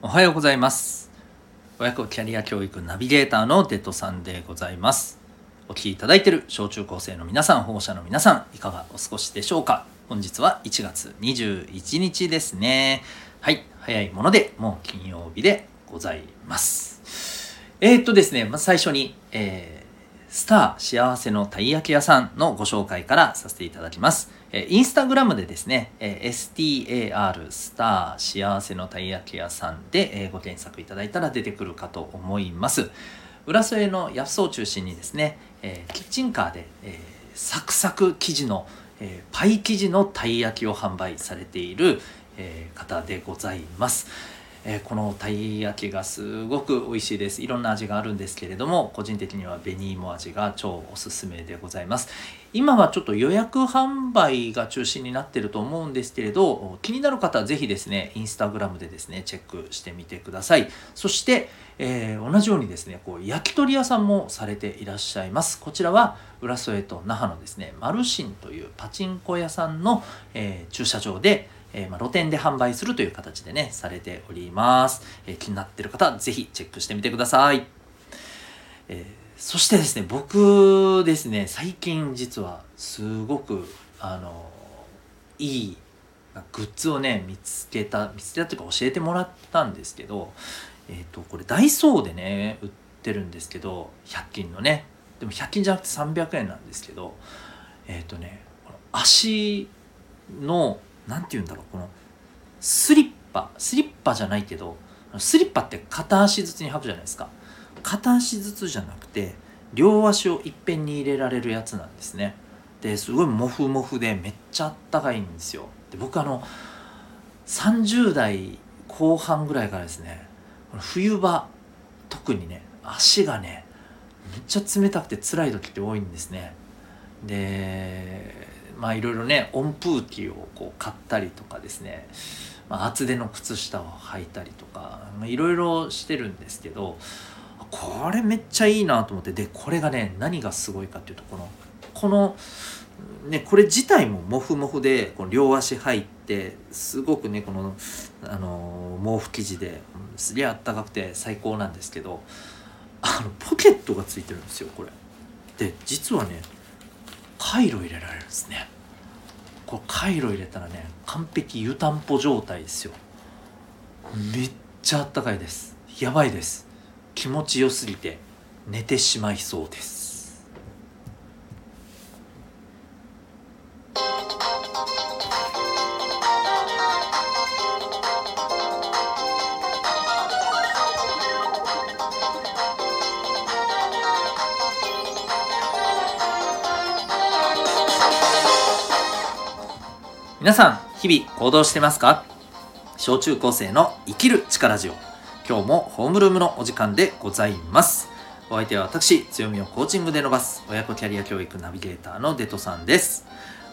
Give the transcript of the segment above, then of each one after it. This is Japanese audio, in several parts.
おはようございます。親子キャリア教育ナビゲーターのデトさんでございます。お聞きいただいている小中高生の皆さん保護者の皆さんいかがお過ごしでしょうか？本日は1月21日ですね。はい早いものでもう金曜日でございます。えー、っとですね、まず最初に、えースター幸せのたい焼き屋さんのご紹介からさせていただきます。えインスタグラムでですね、え STAR スター幸せのたい焼き屋さんで、えご検索いただいたら出てくるかと思います。浦添の野草を中心にですね、えキッチンカーで、えサクサク生地の、えパイ生地のたい焼きを販売されている、え方でございます。えこのたい焼きがすごく美味しいです。いろんな味があるんですけれども個人的には紅芋味が超おすすめでございます。今はちょっと予約販売が中心になってると思うんですけれど気になる方はぜひですねインスタグラムでですねチェックしてみてください。そして、えー、同じようにですねこう焼き鳥屋さんもされていらっしゃいます。こちらは浦添と那覇のですねマルシンというパチンコ屋さんの、えー、駐車場でえー、まあ、露店で販売するという形でね、されております。えー、気になってる方ぜひチェックしてみてください。え、そしてですね、僕ですね、最近実はすごく、あの、いいグッズをね、見つけた、見つけたというか教えてもらったんですけど、えっ、と、これダイソーでね、売ってるんですけど、100均のね、でも100均じゃなくて300円なんですけど、えっ、とね、この足の何て言うんだろうこのスリッパスリッパじゃないけどスリッパって片足ずつに履くじゃないですか。片足ずつじゃなくて両足をいっぺんに入れられるやつなんですね。ですごいモフモフでめっちゃあったかいんですよ。で僕あの30代後半ぐらいからですね冬場特にね足がねめっちゃ冷たくて辛い時って多いんですね。でまあいろいろね温風機をこう買ったりとかですね、まあ、厚手の靴下を履いたりとかいろいろしてるんですけどこれめっちゃいいなと思ってでこれがね何がすごいかっていうとこのこのねこれ自体もモフモフでこの両足入ってすごくねこのあの毛布生地ですげえあったかくて最高なんですけどあのポケットがついてるんですよこれ。で実はね回路入れられるんですね。これ回路入れたらね完璧湯たんぽ状態ですよ。めっちゃあったかいです。やばいです。気持ちよすぎて寝てしまいそうです。皆さん、日々行動してますか？小中高生の生きる力ジオ。今日もホームルームのお時間でございます。お相手は私、強みをコーチングで伸ばす親子キャリア教育ナビゲーターのデトさんです。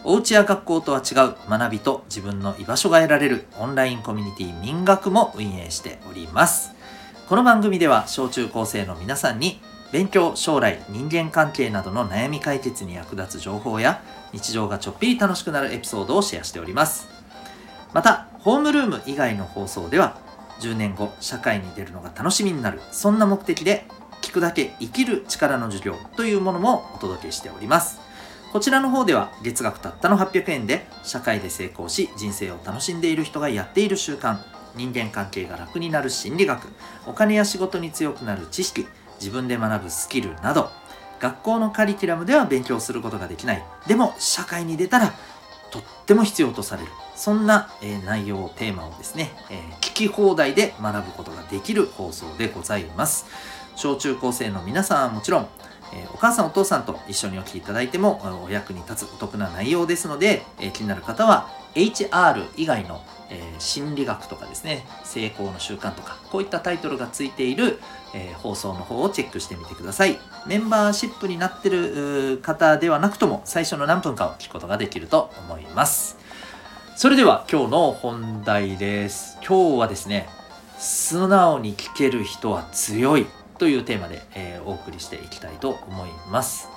お家や学校とは違う学びと自分の居場所が得られるオンラインコミュニティ民学も運営しております。この番組では小中高生の皆さんに勉強、将来、人間関係などの悩み解決に役立つ情報や日常がちょっぴり楽しくなるエピソードをシェアしております。また、ホームルーム以外の放送では10年後、社会に出るのが楽しみになる、そんな目的で聞くだけ生きる力の授業というものもお届けしております。こちらの方では月額たったの800円で社会で成功し人生を楽しんでいる人がやっている習慣人間関係が楽になる心理学お金や仕事に強くなる知識自分で学ぶスキルなど学校のカリキュラムでは勉強することができない。でも社会に出たらとっても必要とされる。そんな、え、内容テーマをですね、え、聞き放題で学ぶことができる放送でございます。小中高生の皆さんはもちろんえ、お母さんお父さんと一緒にお聞きいただいてもお役に立つお得な内容ですので、え、気になる方は HR 以外のえー、心理学とかですね成功の習慣とかこういったタイトルがついている、えー、放送の方をチェックしてみてください。メンバーシップになってる方ではなくとも最初の何分かを聞くことができると思います。それでは今日の本題です。今日はですね素直に聞ける人は強いというテーマで、えー、お送りしていきたいと思います。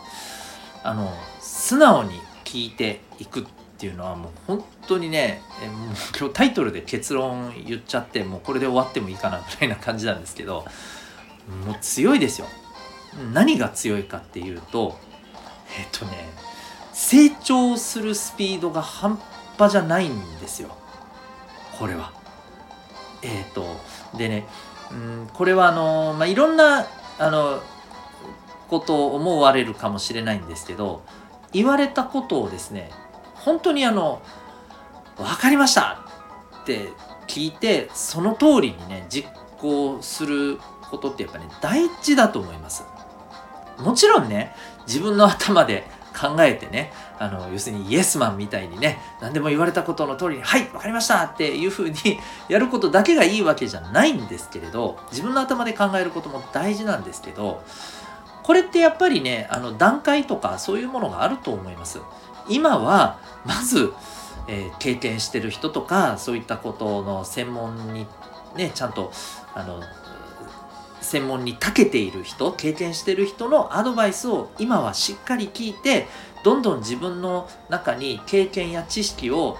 あの素直に聞いていくっっていうのはもう本当にねもう今日タイトルで結論言っちゃってもうこれで終わってもいいかなぐらいな感じなんですけどもう強いですよ。何が強いかっていうとえっとね成長するスピードが半端じゃないんですよ。これは。えっ、とでねうんこれはあの、まあ、いろんなあのことを思われるかもしれないんですけど言われたことをですね本当にあの分かりましたって聞いてその通りにね実行することってやっぱね大事だと思いますもちろんね自分の頭で考えてねあの要するにイエスマンみたいにね何でも言われたことの通りに「はい分かりました!」っていうふうに やることだけがいいわけじゃないんですけれど自分の頭で考えることも大事なんですけどこれってやっぱりねあの段階とかそういうものがあると思います。今はまず、えー、経験してる人とかそういったことの専門にねちゃんとあの専門に長けている人経験してる人のアドバイスを今はしっかり聞いてどんどん自分の中に経験や知識を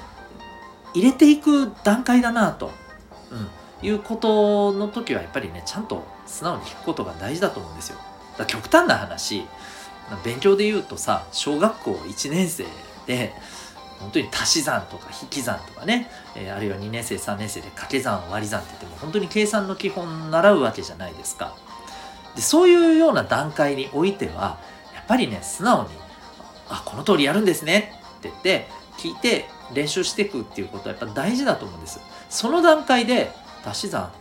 入れていく段階だなと、うん、いうことの時はやっぱりねちゃんと素直に聞くことが大事だと思うんですよ。だ極端な話勉強で言うとさ小学校1年生で本当に足し算とか引き算とかね、えー、あるいは2年生3年生で掛け算割り算って言っても本当に計算の基本習うわけじゃないですか。でそういうような段階においてはやっぱりね素直に「あこの通りやるんですね」って言って聞いて練習していくっていうことはやっぱ大事だと思うんです。その段階で足し算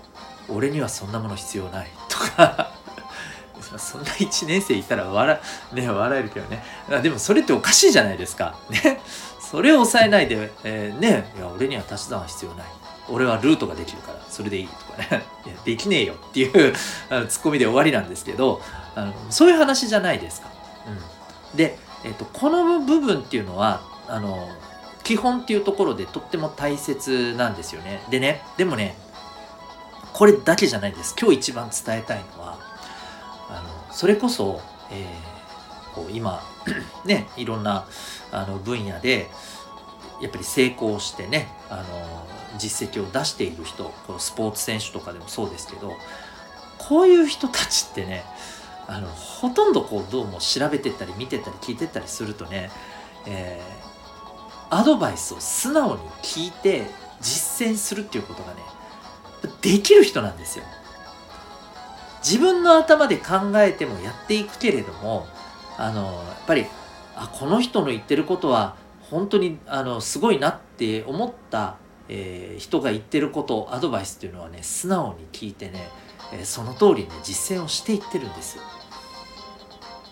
俺にはそんなもの必要ないとかそんな1年生いたら笑,、ね、笑えるけどね。でもそれっておかしいじゃないですか。ね。それを抑えないで、えー、ね。いや俺には足し算は必要ない。俺はルートができるからそれでいいとかね。いやできねえよっていうあのツッコミで終わりなんですけどあのそういう話じゃないですか。うん、で、えーと、この部分っていうのはあの基本っていうところでとっても大切なんですよね。でね。でもねこれだけじゃないです。今日一番伝えたいのそれこそ、えー、こう今 ねいろんなあの分野でやっぱり成功してねあの実績を出している人このスポーツ選手とかでもそうですけどこういう人たちってねあのほとんどこうどうも調べてったり見てたり聞いてったりするとね、えー、アドバイスを素直に聞いて実践するっていうことがねできる人なんですよ。自分の頭で考えてもやっていくけれどもあのやっぱりあこの人の言ってることは本当にあのすごいなって思った、えー、人が言ってることアドバイスっていうのはね素直に聞いてね、えー、その通りね実践をしていってるんです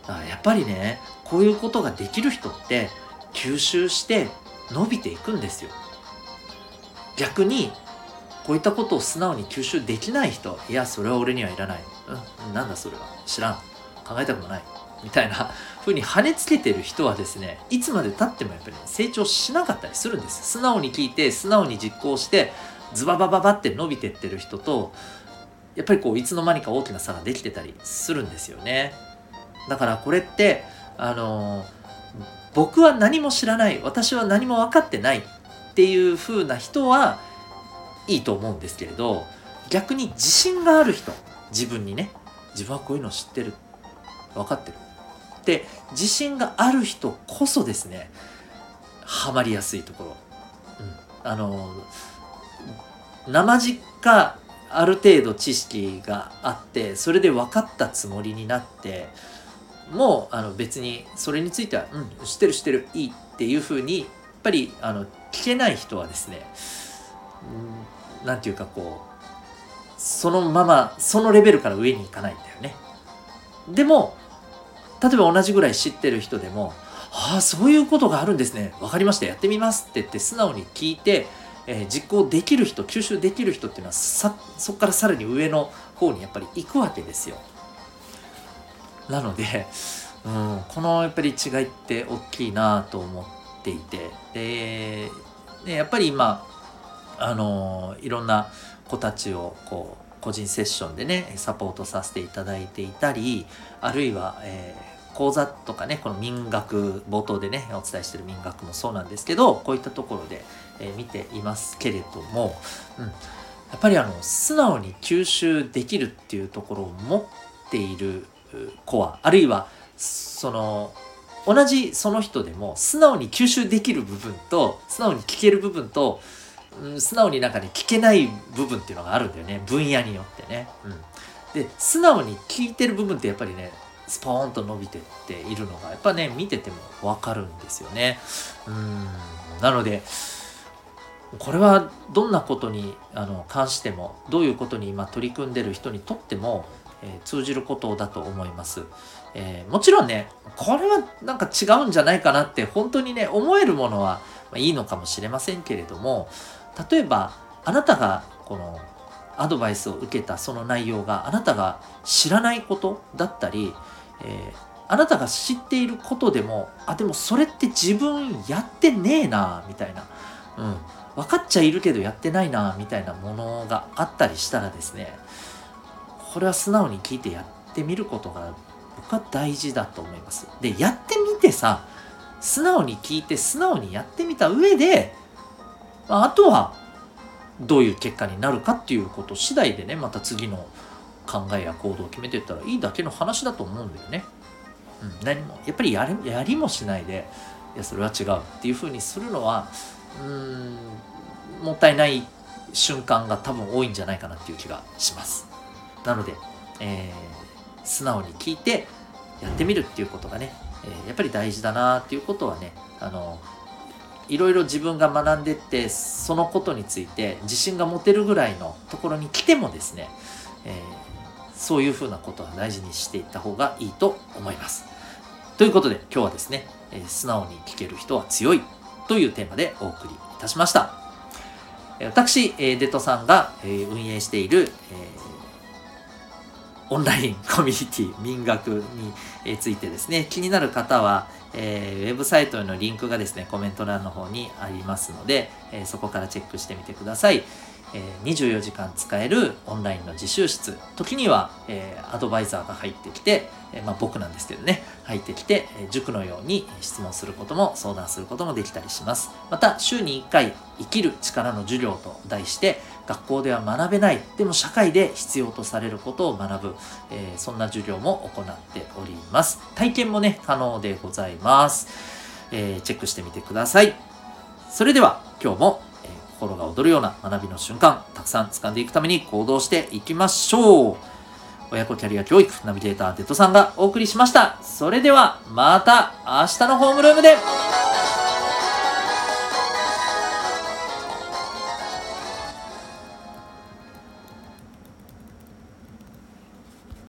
あやっぱりねこういうことができる人って吸収して伸びていくんですよ。逆にこういったことを素直に吸収できない人いやそれは俺にはいらない。うんなんだそれは。知らん。考えたくもない。みたいな風に跳ねつけてる人はですねいつまでたってもやっぱり、ね、成長しなかったりするんです。素直に聞いて素直に実行してズババババって伸びてってる人とやっぱりこういつの間にか大きな差ができてたりするんですよね。だからこれってあの僕は何も知らない。私は何も分かってないっていう風な人はいいと思うんですけれど逆に自信がある人自分にね自分はこういうの知ってる。分かってる。って自信がある人こそですねハマりやすいところ、うん、あの生実家ある程度知識があってそれで分かったつもりになってもうあの別にそれについては「うん知ってる知ってるいい」っていうふうにやっぱりあの聞けない人はですね何、うん、て言うかこうそのままそのレベルから上に行かないんだよね。でも例えば同じぐらい知ってる人でも「ああそういうことがあるんですね分かりましたやってみます」って言って素直に聞いて、えー、実行できる人吸収できる人っていうのはさそこからさらに上の方にやっぱり行くわけですよ。なので、うん、このやっぱり違いって大きいなと思っていてででやっぱり今あのいろんな子たちをこう個人セッションでねサポートさせていただいていたりあるいは、えー、講座とかねこの民学冒頭でねお伝えしてる民学もそうなんですけどこういったところで、え見ていますけれども、うん、やっぱりあの素直に吸収できるっていうところを持っている子はあるいはその同じその人でも素直に吸収できる部分と素直に聞ける部分と、素直になんかね聞けない部分っていうのがあるんだよね分野によってね。うん、で素直に聞いてる部分ってやっぱりねスポーンと伸びてっているのがやっぱね見てても分かるんですよね。うんなのでこれはどんなことにあの関してもどういうことに今取り組んでる人にとっても、えー、通じることだと思います、えー、もちろんねこれはなんか違うんじゃないかなって本当にね思えるものは、いいのかもしれませんけれども例えばあなたがこのアドバイスを受けたその内容があなたが知らないことだったりえー、あなたが知っていることでもあでもそれって自分やってねえなみたいな、うん、分かっちゃいるけどやってないなみたいなものがあったりしたらですねこれは素直に聞いてやってみることが僕は大事だと思います。でやってみてさ素直に聞いて素直にやってみた上で、あ、あとはどういう結果になるかっていうこと次第でねまた次の考えや行動を決めていったらいいだけの話だと思うんだよね。うん、何もやっぱりやりやりもしないでいやそれは違うっていうふうにするのはうんもったいない瞬間が多分多いんじゃないかなっていう気がします。なので、えー、素直に聞いてやってみるっていうことがね、えー、やっぱり大事だなっていうことはねあのいろいろ自分が学んでってそのことについて自信が持てるぐらいのところに来てもですね、えーそういうふうなことは大事にしていった方がいいと思います。ということで今日はですね、えー、素直に聞ける人は強いというテーマでお送りいたしました。私、デトさんが、運営している、えオンライン コミュニティ民学についてですね、気になる方は、えー、ウェブサイトへのリンクがですね、コメント欄の方にありますので、えー、そこからチェックしてみてください。えー、24時間使えるオンラインの自習室。時には、えー、アドバイザーが入ってきて、え、まあ、僕なんですけどね。入ってきて、え塾のように質問することも相談することもできたりします。また週に1回生きる力の授業と題して学校では学べないでも社会で必要とされることを学ぶ、えそんな授業も行っております体験もね可能でございます、えチェックしてみてくださいそれでは今日もえ心が躍るような学びの瞬間、たくさん掴んでいくために行動していきましょう。親子キャリア教育ナビゲーターデッドさんがお送りしました。それではまた明日のホームルームで